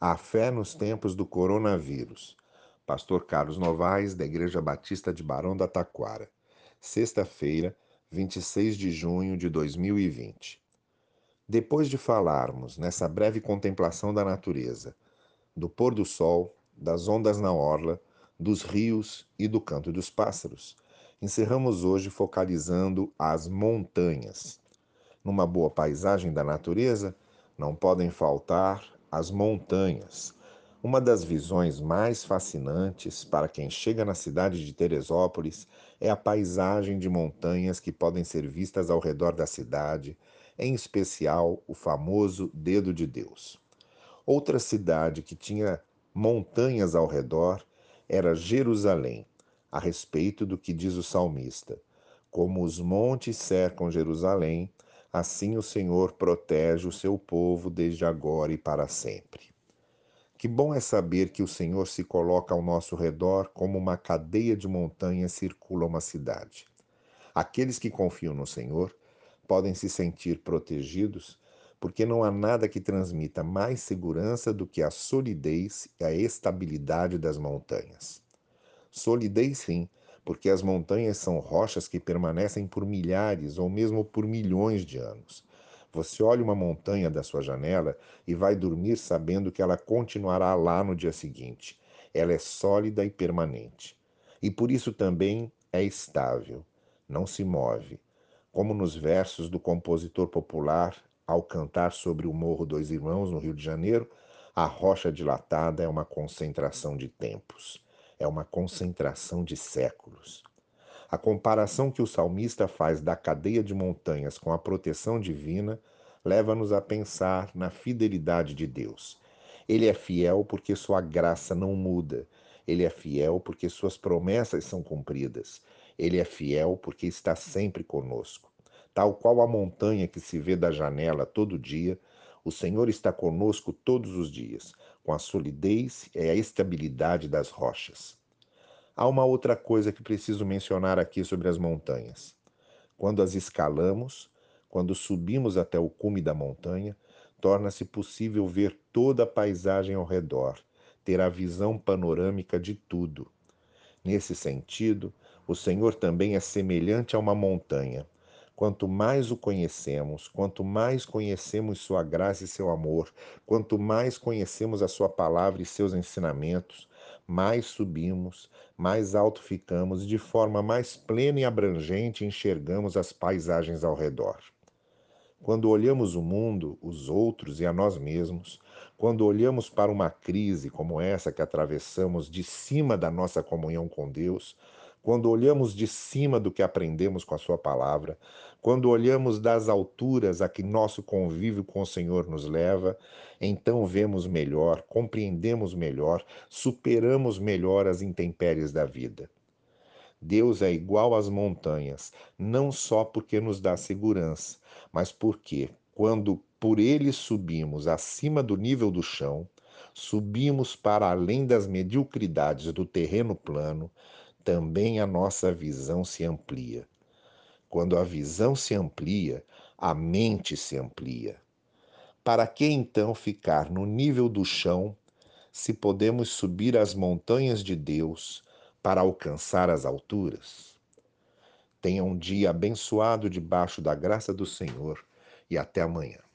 A fé nos tempos do coronavírus. Pastor Carlos Novaes, da Igreja Batista de Barão da Taquara. Sexta-feira, 26 de junho de 2020. Depois de falarmos nessa breve contemplação da natureza, do pôr do sol, das ondas na orla, dos rios e do canto dos pássaros, encerramos hoje focalizando as montanhas. Numa boa paisagem da natureza, não podem faltar as montanhas. Uma das visões mais fascinantes para quem chega na cidade de Teresópolis é a paisagem de montanhas que podem ser vistas ao redor da cidade, em especial o famoso Dedo de Deus. Outra cidade que tinha montanhas ao redor era Jerusalém, a respeito do que diz o salmista: Como os montes cercam Jerusalém, Assim o Senhor protege o seu povo desde agora e para sempre. Que bom é saber que o Senhor se coloca ao nosso redor como uma cadeia de montanhas circula uma cidade. Aqueles que confiam no Senhor podem se sentir protegidos, porque não há nada que transmita mais segurança do que a solidez e a estabilidade das montanhas. Solidez, sim, porque as montanhas são rochas que permanecem por milhares ou mesmo por milhões de anos. Você olha uma montanha da sua janela e vai dormir sabendo que ela continuará lá no dia seguinte. Ela é sólida e permanente. E por isso também é estável, não se move. Como nos versos do compositor popular, ao cantar sobre o Morro Dois Irmãos, no Rio de Janeiro, a rocha dilatada é uma concentração de tempos é uma concentração de séculos. A comparação que o salmista faz da cadeia de montanhas com a proteção divina leva-nos a pensar na fidelidade de Deus. Ele é fiel porque sua graça não muda. Ele é fiel porque suas promessas são cumpridas. Ele é fiel porque está sempre conosco. Tal qual a montanha que se vê da janela todo dia, o Senhor está conosco todos os dias, com a solidez e a estabilidade das rochas. Há uma outra coisa que preciso mencionar aqui sobre as montanhas. Quando as escalamos, quando subimos até o cume da montanha, torna-se possível ver toda a paisagem ao redor, ter a visão panorâmica de tudo. Nesse sentido, o Senhor também é semelhante a uma montanha, Quanto mais o conhecemos, quanto mais conhecemos Sua graça e seu amor, quanto mais conhecemos a Sua palavra e seus ensinamentos, mais subimos, mais alto ficamos e de forma mais plena e abrangente enxergamos as paisagens ao redor. Quando olhamos o mundo, os outros e a nós mesmos, quando olhamos para uma crise como essa que atravessamos de cima da nossa comunhão com Deus, quando olhamos de cima do que aprendemos com a Sua palavra, quando olhamos das alturas a que nosso convívio com o Senhor nos leva, então vemos melhor, compreendemos melhor, superamos melhor as intempéries da vida. Deus é igual às montanhas, não só porque nos dá segurança, mas porque, quando por ele subimos acima do nível do chão, subimos para além das mediocridades do terreno plano, também a nossa visão se amplia. Quando a visão se amplia, a mente se amplia. Para que então ficar no nível do chão, se podemos subir as montanhas de Deus para alcançar as alturas? Tenha um dia abençoado debaixo da graça do Senhor e até amanhã.